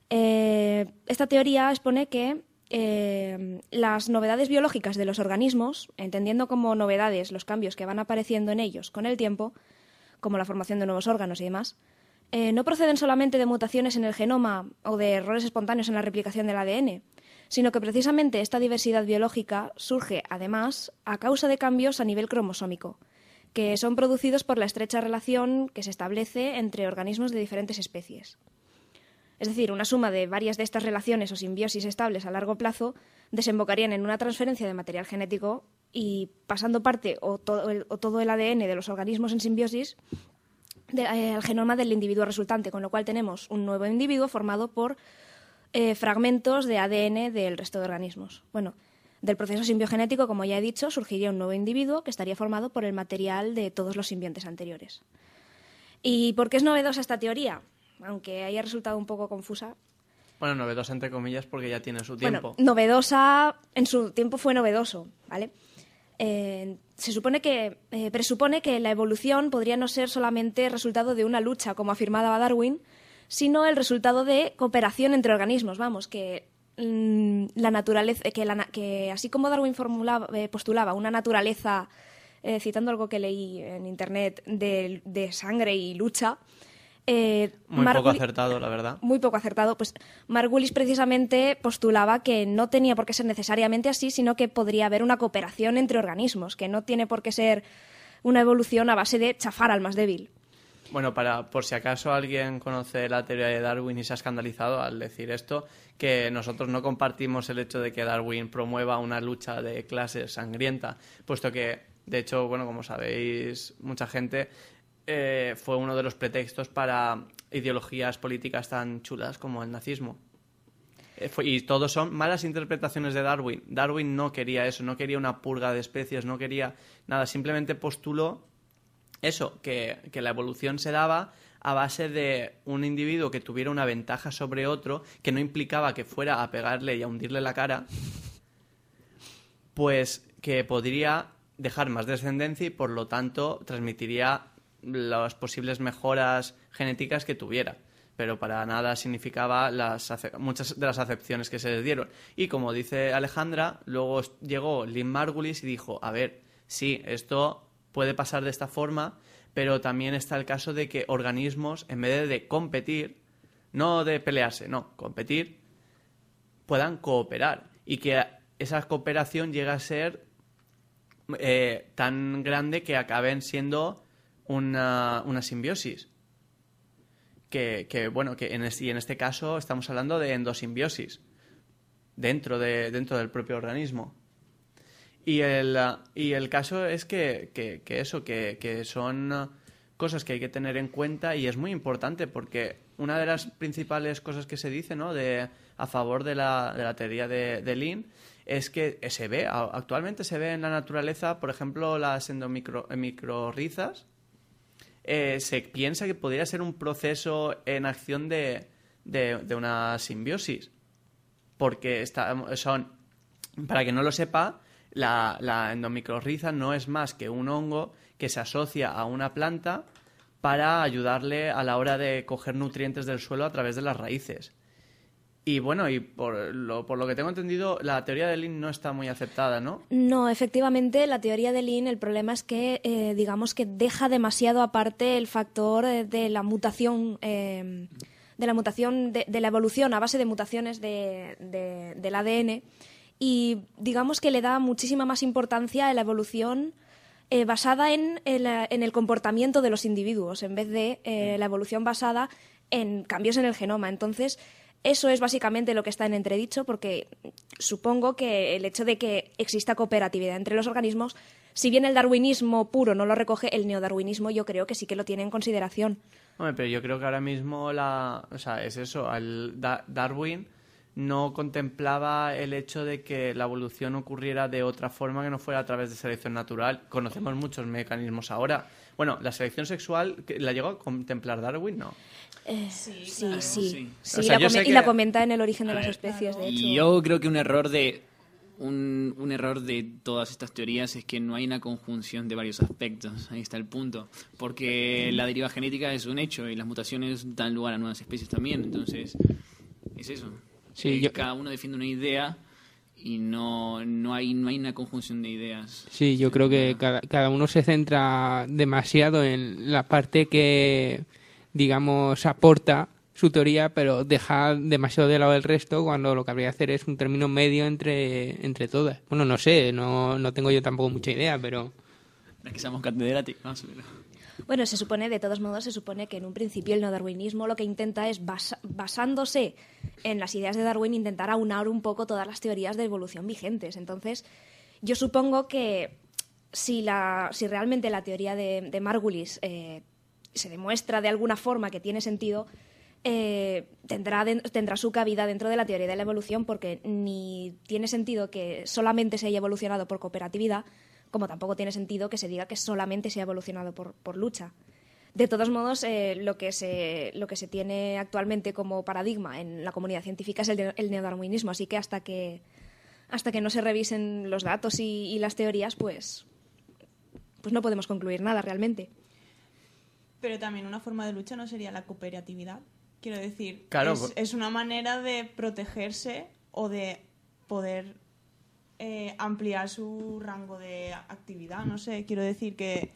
eh, esta teoría expone que eh, las novedades biológicas de los organismos, entendiendo como novedades los cambios que van apareciendo en ellos con el tiempo, como la formación de nuevos órganos y demás, eh, no proceden solamente de mutaciones en el genoma o de errores espontáneos en la replicación del ADN, sino que precisamente esta diversidad biológica surge, además, a causa de cambios a nivel cromosómico, que son producidos por la estrecha relación que se establece entre organismos de diferentes especies. Es decir, una suma de varias de estas relaciones o simbiosis estables a largo plazo desembocarían en una transferencia de material genético y pasando parte o todo el, ADN de los organismos en simbiosis eh, al genoma del individuo resultante, con lo cual tenemos un nuevo individuo formado por eh, fragmentos de ADN del resto de organismos. Bueno, del proceso simbiogenético, como ya he dicho, surgiría un nuevo individuo que estaría formado por el material de todos los simbiontes anteriores. ¿Y por qué es novedosa esta teoría? Aunque haya resultado un poco confusa. Bueno, novedosa entre comillas porque ya tiene su Bueno, tiempo. novedosa, en su tiempo fue novedoso, ¿vale? Eh, se supone que, eh, presupone que la evolución podría no ser solamente resultado de una lucha, como afirmaba Darwin, sino el resultado de cooperación entre organismos, vamos, que mm, la naturaleza, que, la que así como Darwin formulaba, eh, postulaba una naturaleza, eh, citando algo que leí en internet, de, de sangre y lucha, eh, Muy Mark poco acertado, la verdad. muy poco acertado, pues Margulis precisamente postulaba que no tenía por qué ser necesariamente así, sino que podría haber una cooperación entre organismos, que no tiene por qué ser una evolución a base de chafar al más débil. Bueno, para por si acaso alguien conoce la teoría de Darwin y se ha escandalizado al decir esto, que nosotros no compartimos el hecho de que Darwin promueva una lucha de clases sangrienta, puesto que, de hecho, bueno, como sabéis, mucha gente eh, fue uno de los pretextos para ideologías políticas tan chulas como el nazismo. Eh, y todos son malas interpretaciones de Darwin. Darwin no quería eso, no quería una purga de especies, no quería nada, simplemente postuló eso, que, que la evolución se daba a base de un individuo que tuviera una ventaja sobre otro, que no implicaba que fuera a pegarle y a hundirle la cara, pues que podría dejar más descendencia y por lo tanto transmitiría las posibles mejoras genéticas que tuviera. Pero para nada significaba las muchas de las acepciones que se les dieron. Y como dice Alejandra, luego llegó Lynn Margulis y dijo, a ver, sí, esto puede pasar de esta forma, pero también está el caso de que organismos, en vez de competir, no de pelearse, no, competir, puedan cooperar y que esa cooperación llegue a ser eh, tan grande que acaben siendo una, una simbiosis. Que, que, bueno, que en este, y en este caso estamos hablando de endosimbiosis dentro, de, dentro del propio organismo. Y el, y el caso es que, que- eso, que, son cosas que hay que tener en cuenta y es muy importante porque una de las principales cosas que se dice ¿no? de, a favor de la, de la teoría de, de es que se ve, actualmente se ve en la naturaleza, por ejemplo, las endomicrorizas, eh, se piensa que podría ser un proceso en acción de, de- una simbiosis. Porque está- son, para que no lo sepa, la, la no es más que un hongo que se asocia a una planta para ayudarle a la hora de coger nutrientes del suelo a través de las raíces. Y bueno, y por lo, por lo que tengo entendido, la teoría de Lin no está muy aceptada, ¿no? No, efectivamente, la teoría de Lin, el problema es que, eh, digamos que deja demasiado aparte el factor eh, de la mutación, eh, de la mutación, de, de la evolución a base de mutaciones de- de- del ADN y digamos que le da muchísima más importancia a la evolución eh, basada en el, en el comportamiento de los individuos en vez de eh, la evolución basada en cambios en el genoma. Entonces, eso es básicamente lo que está en entredicho, porque supongo que el hecho de que exista cooperatividad entre los organismos, si bien el darwinismo puro no lo recoge, el neodarwinismo yo creo que sí que lo tiene en consideración. Hombre, pero yo creo que ahora mismo la, o sea, es eso, al Da- Darwin no contemplaba el hecho de que la evolución ocurriera de otra forma que no fuera a través de selección natural. Conocemos muchos mecanismos ahora. Bueno, la selección sexual, ¿que- ¿la llegó a contemplar Darwin? No. Eh, sí, sí, claro, sí. sí. O y, sea, la y comenta en el origen de las especies, de hecho. Y yo creo que un error de un, un error de todas estas teorías es que no hay una conjunción de varios aspectos. Ahí está el punto. Porque la deriva genética es un hecho y las mutaciones dan lugar a nuevas especies también. Entonces, es eso. Sí, yo- Cada uno defiende una idea y no, no, hay, no hay una conjunción de ideas. Sí, yo creo que cada, cada uno se centra demasiado en la parte que, digamos, aporta su teoría, pero deja demasiado de lado el resto cuando lo que habría que hacer es un término medio entre, entre todas. Bueno, no sé, no, no tengo yo tampoco mucha idea, pero... Es que seamos catedráticos, pero... Bueno, se supone, de todos modos, se supone que en un principio el neodarwinismo lo que intenta es, basándose en las ideas de Darwin, intentar aunar un poco todas las teorías de evolución vigentes. Entonces, yo supongo que si, la, si realmente la teoría de, de Margulis eh, se demuestra de alguna forma que tiene sentido, eh, tendrá, tendrá su cabida dentro de la teoría de la evolución porque ni tiene sentido que solamente se haya evolucionado por cooperatividad, como tampoco tiene sentido que se diga que solamente se ha evolucionado por, por lucha. De todos modos, eh, lo, que se, lo que se tiene actualmente como paradigma en la comunidad científica es el, el neodarwinismo, así que hasta que hasta que no se revisen los datos y, y las teorías, pues, pues no podemos concluir nada realmente. Pero también una forma de lucha no sería la cooperatividad. Quiero decir, Claro, es, por- es una manera de protegerse o de poder eh, ampliar su rango de actividad. No sé, quiero decir que...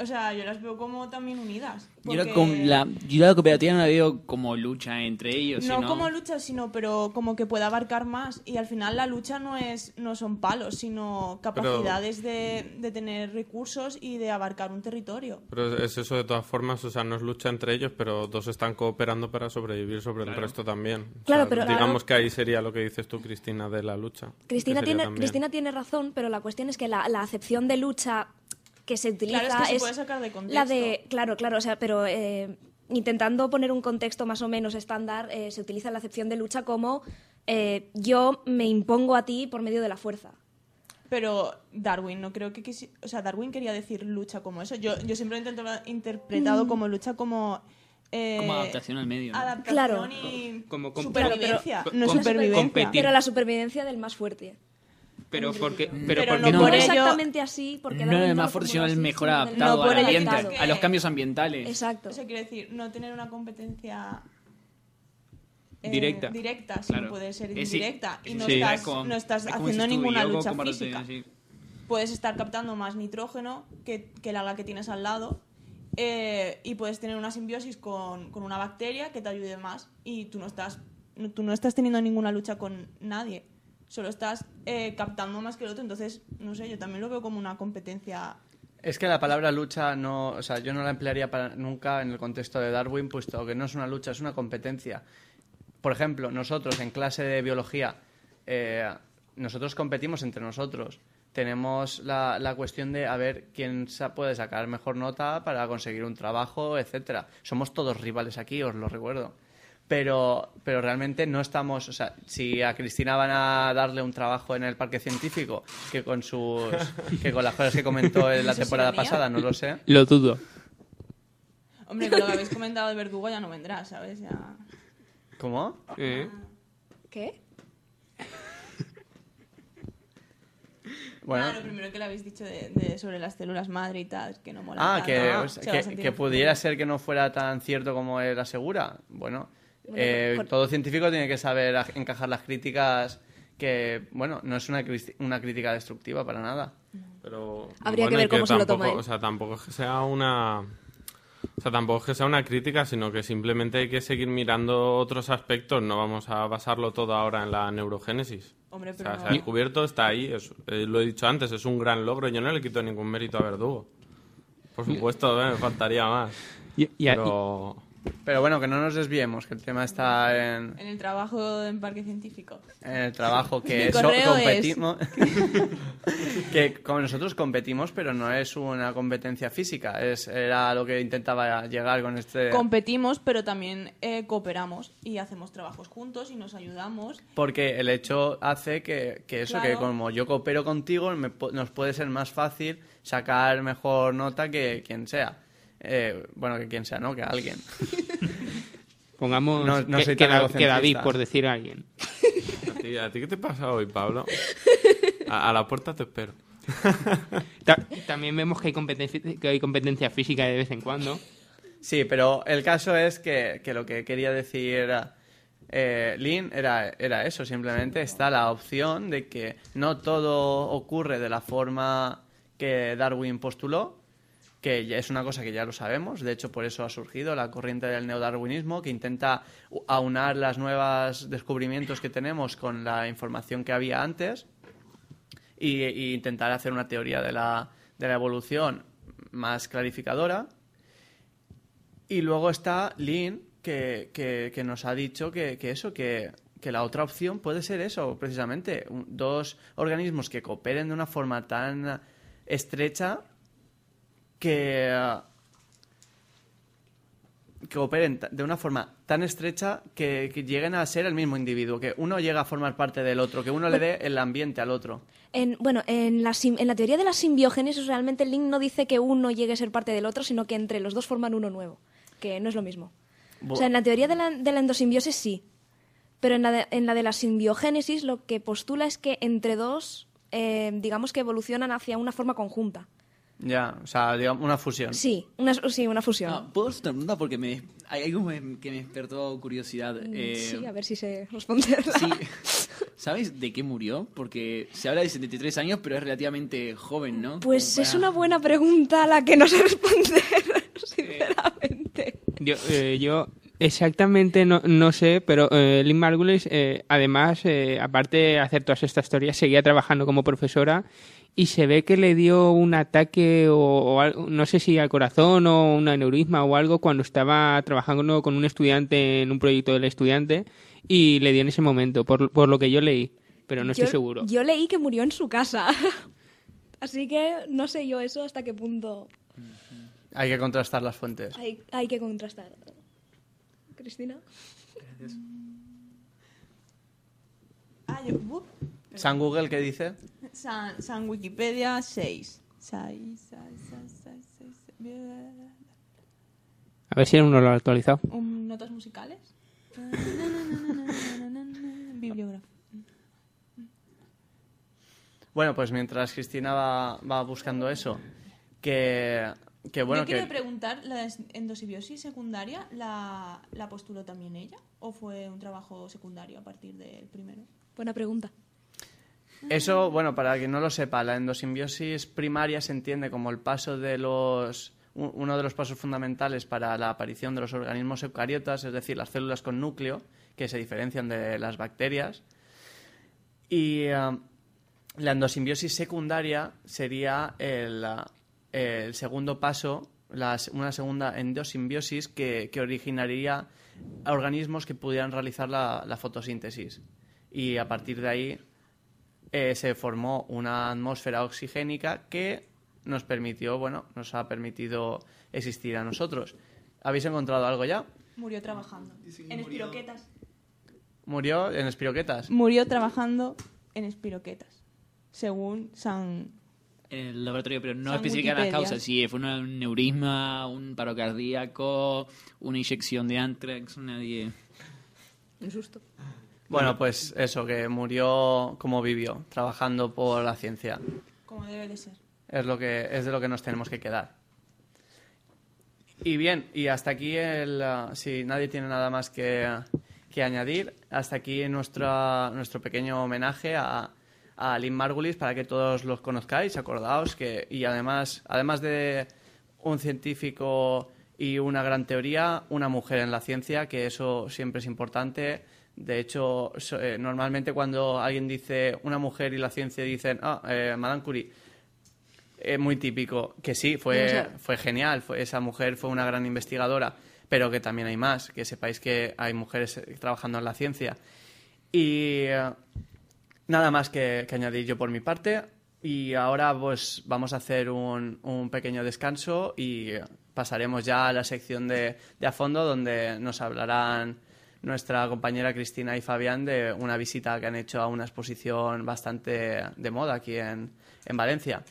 O sea, yo las veo como también unidas. Yo la, porque- com- la, yo la cooperativa no la veo como lucha entre ellos, no sino... como lucha, sino pero como que pueda abarcar más. Y al final la lucha no es no son palos, sino capacidades de, de tener recursos y de abarcar un territorio. Pero es eso de todas formas, o sea, no es lucha entre ellos, pero dos están cooperando para sobrevivir sobre el resto también. O Claro, sea, pero- digamos claro. que ahí sería lo que dices tú, Cristina, de la lucha. Cristina tiene, Cristina tiene razón, pero la cuestión es que la, la acepción de lucha que se utiliza Claro, es que se puede sacar de la de contexto. claro, claro, o sea, pero eh, intentando poner un contexto más o menos estándar, eh, se utiliza la acepción de lucha como eh, yo me impongo a ti por medio de la fuerza. Pero Darwin, no creo que quisi- O sea, Darwin quería decir lucha como eso. Yo, yo siempre lo he intentado- interpretado como lucha como... eh, Como adaptación al medio, ¿no? Adaptación Claro. y Como- como- supervivencia. Claro, pero- no es supervivencia. competir. Pero la supervivencia del más fuerte. Pero porque, pero Pero porque no No, por ello- exactamente así, porque no lo más así, mejor adaptado No por al ambiente, que- a los cambios ambientales. Exacto. Eso quiere decir, no tener una competencia eh, Directa. directa, Claro. sino puede ser Eh, indirecta. Y no Sí. estás, Es como- no estás es haciendo ninguna lucha te- física. sí. Puedes estar captando más nitrógeno que, que el alga que tienes al lado eh, y puedes tener una simbiosis con, con una bacteria que te ayude más y tú no estás, no- tú no estás teniendo ninguna lucha con nadie. Solo estás eh, captando más que el otro. Entonces, no sé, yo también lo veo como una competencia Es que la palabra lucha no, o sea, yo no la emplearía para, nunca en el contexto de Darwin, puesto que no es una lucha, es una competencia. Por ejemplo, nosotros en clase de biología, eh, nosotros competimos entre nosotros. Tenemos la, la cuestión de a ver quién sa- puede sacar mejor nota para conseguir un trabajo, etcétera. Somos todos rivales aquí, os lo recuerdo. Pero, pero realmente no estamos, o sea, si a Cristina van a darle un trabajo en el parque científico, que con sus, que con las cosas que comentó en la ¿Eso es temporada pasada, no lo sé. Lo dudo. Hombre, con lo que habéis comentado de Verdugo ya no vendrá, ¿sabes? Ya... ¿Cómo? ¿Eh? ¿Qué? Bueno, Ah, lo primero que le habéis dicho de, de- sobre las células madre y tal, que no mola ah, tanto. que, Ah, se que, que un pudiera ser que no fuera tan cierto como él asegura. Bueno, Bueno, eh, por- todo científico tiene que saber aj- encajar las críticas que, bueno, no es una, cris- una crítica destructiva para nada. Pero, Habría que bueno, y ver cómo se lo tampoco- toma él. O sea, tampoco es que sea una... O sea, tampoco es que sea una crítica, sino que simplemente hay que seguir mirando otros aspectos. No vamos a basarlo todo ahora en la neurogénesis. Hombre, O pero sea, no. se ha descubierto, está ahí. es- eh, lo he dicho antes, es un gran logro. Yo no le quito ningún mérito a Verdugo. Por supuesto, eh, me faltaría más. Y, y- Pero... Pero bueno, que no nos desviemos, que el tema está en, En el trabajo en parque científico. en el trabajo que es- competimos. que como nosotros competimos, pero no es una competencia física. Es, era lo que intentaba llegar con este. Competimos, pero también eh, cooperamos y hacemos trabajos juntos y nos ayudamos. Porque el hecho hace que, que eso, que como yo coopero contigo, me nos puede ser más fácil sacar mejor nota que quien sea. Eh, bueno, que quien sea, ¿no? Que alguien. Pongamos No- no que, Da-. David, por decir a alguien. ¿A ti, a ti qué te pasa hoy, Pablo? A, a la puerta te espero. Ta- también vemos que hay competencia, que hay competencia física de vez en cuando. Sí, pero el caso es que, que lo que quería decir eh, Lynn era, era eso, simplemente está la opción de que no todo ocurre de la forma que Darwin postuló, que ya es una cosa que ya lo sabemos, de hecho por eso ha surgido la corriente del neodarwinismo, que intenta aunar los nuevos descubrimientos que tenemos con la información que había antes y, y intentar hacer una teoría de la, de la evolución más clarificadora. Y luego está Lynn, que, que- nos ha dicho que, que eso, que, la otra opción puede ser eso, precisamente. dos organismos que cooperen de una forma tan estrecha que, que operen de una forma tan estrecha que, que lleguen a ser el mismo individuo, que uno llega a formar parte del otro, que uno le dé el ambiente al otro. En, bueno, en la, sim- en la teoría de la simbiogénesis realmente link no dice que uno llegue a ser parte del otro, sino que entre los dos forman uno nuevo, que no es lo mismo. Bo- O sea, en la teoría de la, de la endosimbiosis sí, pero en la de, en la de la simbiogénesis lo que postula es que entre dos, eh, digamos que evolucionan hacia una forma conjunta. Ya, o sea, digamos, una fusión. Sí, una, sí, una fusión. Ah, ¿Puedo hacer una pregunta? Porque me, hay algo que me despertó curiosidad. Eh, sí, a ver si sé responderla. sí. ¿Sabes de qué murió? Porque se habla de 73 años, pero es relativamente joven, ¿no? Pues Como es para- una buena pregunta a la que no sé responder, sinceramente. Yo, eh, yo exactamente no, no sé, pero eh, Lynn Margulis, eh, además, eh, aparte de hacer todas estas historias, seguía trabajando como profesora y se ve que le dio un ataque o, no sé si al corazón o un aneurisma o algo cuando estaba trabajando con un estudiante en un proyecto del estudiante y le dio en ese momento, por, por lo que yo leí, pero no estoy Yo- seguro. Yo leí que murió en su casa. Así que no sé yo eso hasta qué punto Hay que contrastar las fuentes. hay, hay que contrastar. Cristina. Ah, yo, uh, San Google, ¿qué dice? San, San Wikipedia 6. 6, A ver si uno lo ha actualizado. ¿Notas musicales? Bibliografía. Bueno, pues mientras Cristina va, va buscando eso, que, que bueno, Yo quería que... preguntar, ¿la endosimbiosis secundaria la, la postuló también ella? ¿O fue un trabajo secundario a partir del primero? Buena pregunta. Eso, bueno, para quien no lo sepa, la endosimbiosis primaria se entiende como el paso de los uno de los pasos fundamentales para la aparición de los organismos eucariotas, es decir, las células con núcleo, que se diferencian de las bacterias. Y eh, la endosimbiosis secundaria sería el, ah, el segundo paso, las- una segunda endosimbiosis que, que originaría organismos que pudieran realizar la, la fotosíntesis. Y a partir de ahí eh, se formó una atmósfera oxigénica que nos permitió, bueno, nos ha permitido existir a nosotros. ¿Habéis encontrado algo ya? Murió trabajando. En espiroquetas. ¿Murió en espiroquetas? Murió trabajando en espiroquetas. Según San... En el laboratorio, pero no especifican las causas. Si fue una- un neurisma, un paro cardíaco, una inyección de antrax, nadie. Un susto. Bueno, pues eso, que murió como vivió, trabajando por la ciencia. Como debe de ser. Es, lo que, es de lo que nos tenemos que quedar. Y bien, y hasta aquí, el, ah, si nadie tiene nada más que, que añadir, hasta aquí nuestra, nuestro pequeño homenaje a, a Lynn Margulis para que todos los conozcáis, acordaos que, y además, además de un científico y una gran teoría, una mujer en la ciencia, que eso siempre es importante. De hecho, eh, normalmente cuando alguien dice una mujer y la ciencia dicen, ah, eh, Madame Curie, es muy típico que sí, fue, O sea- fue genial, fue, esa mujer fue una gran investigadora, pero que también hay más, que sepáis que hay mujeres eh, trabajando en la ciencia. Y eh, nada más que, que añadir yo por mi parte. Y ahora pues vamos a hacer un, un pequeño descanso y pasaremos ya a la sección de, de a fondo donde nos hablarán nuestra compañera Cristina y Fabián de una visita que han hecho a una exposición bastante de moda aquí en, en Valencia.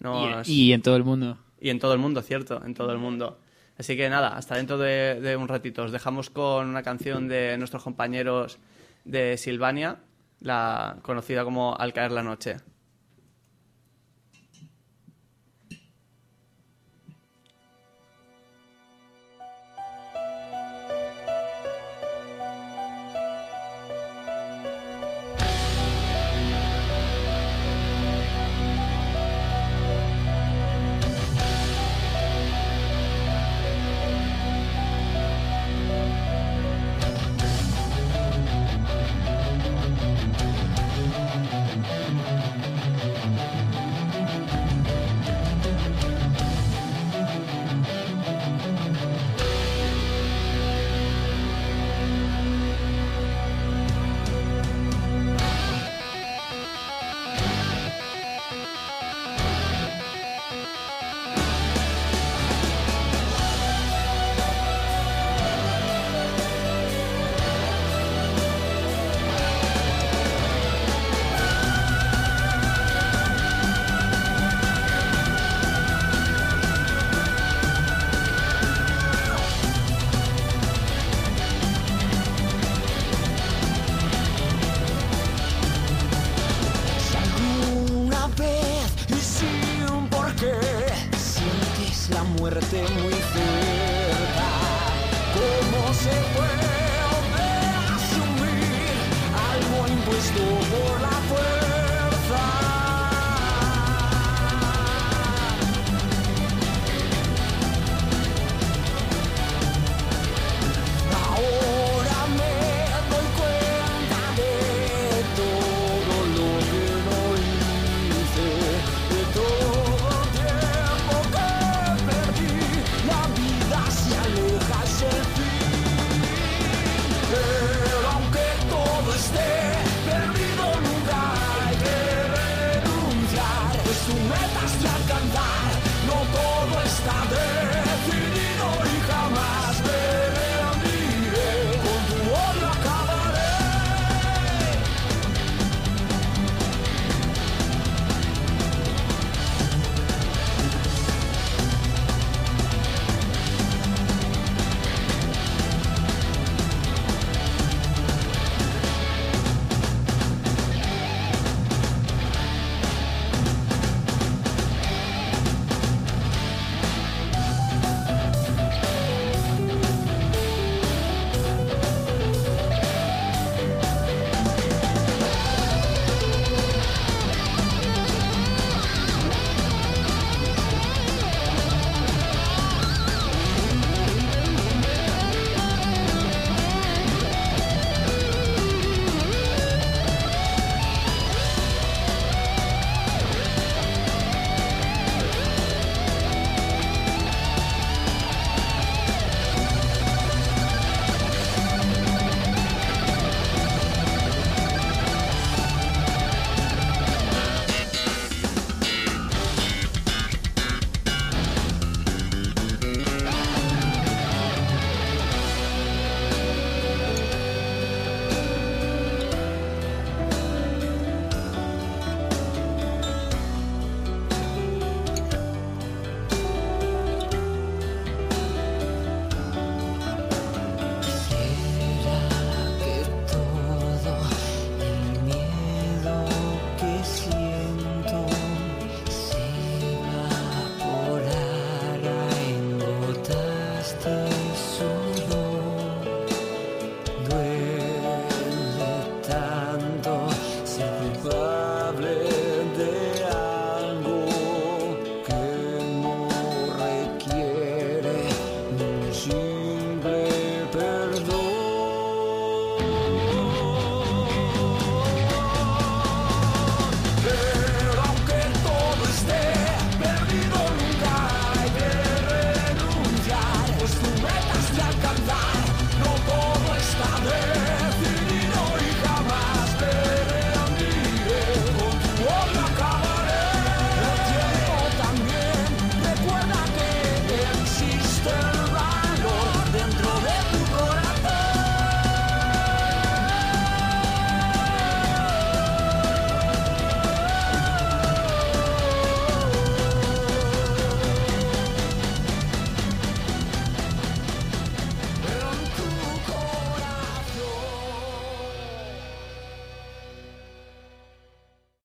Nos- Y, y en todo el mundo. y en todo el mundo, cierto, en todo el mundo. Así que nada, hasta dentro de, de un ratito. Os dejamos con una canción de nuestros compañeros de Silvania, la conocida como Al caer la noche.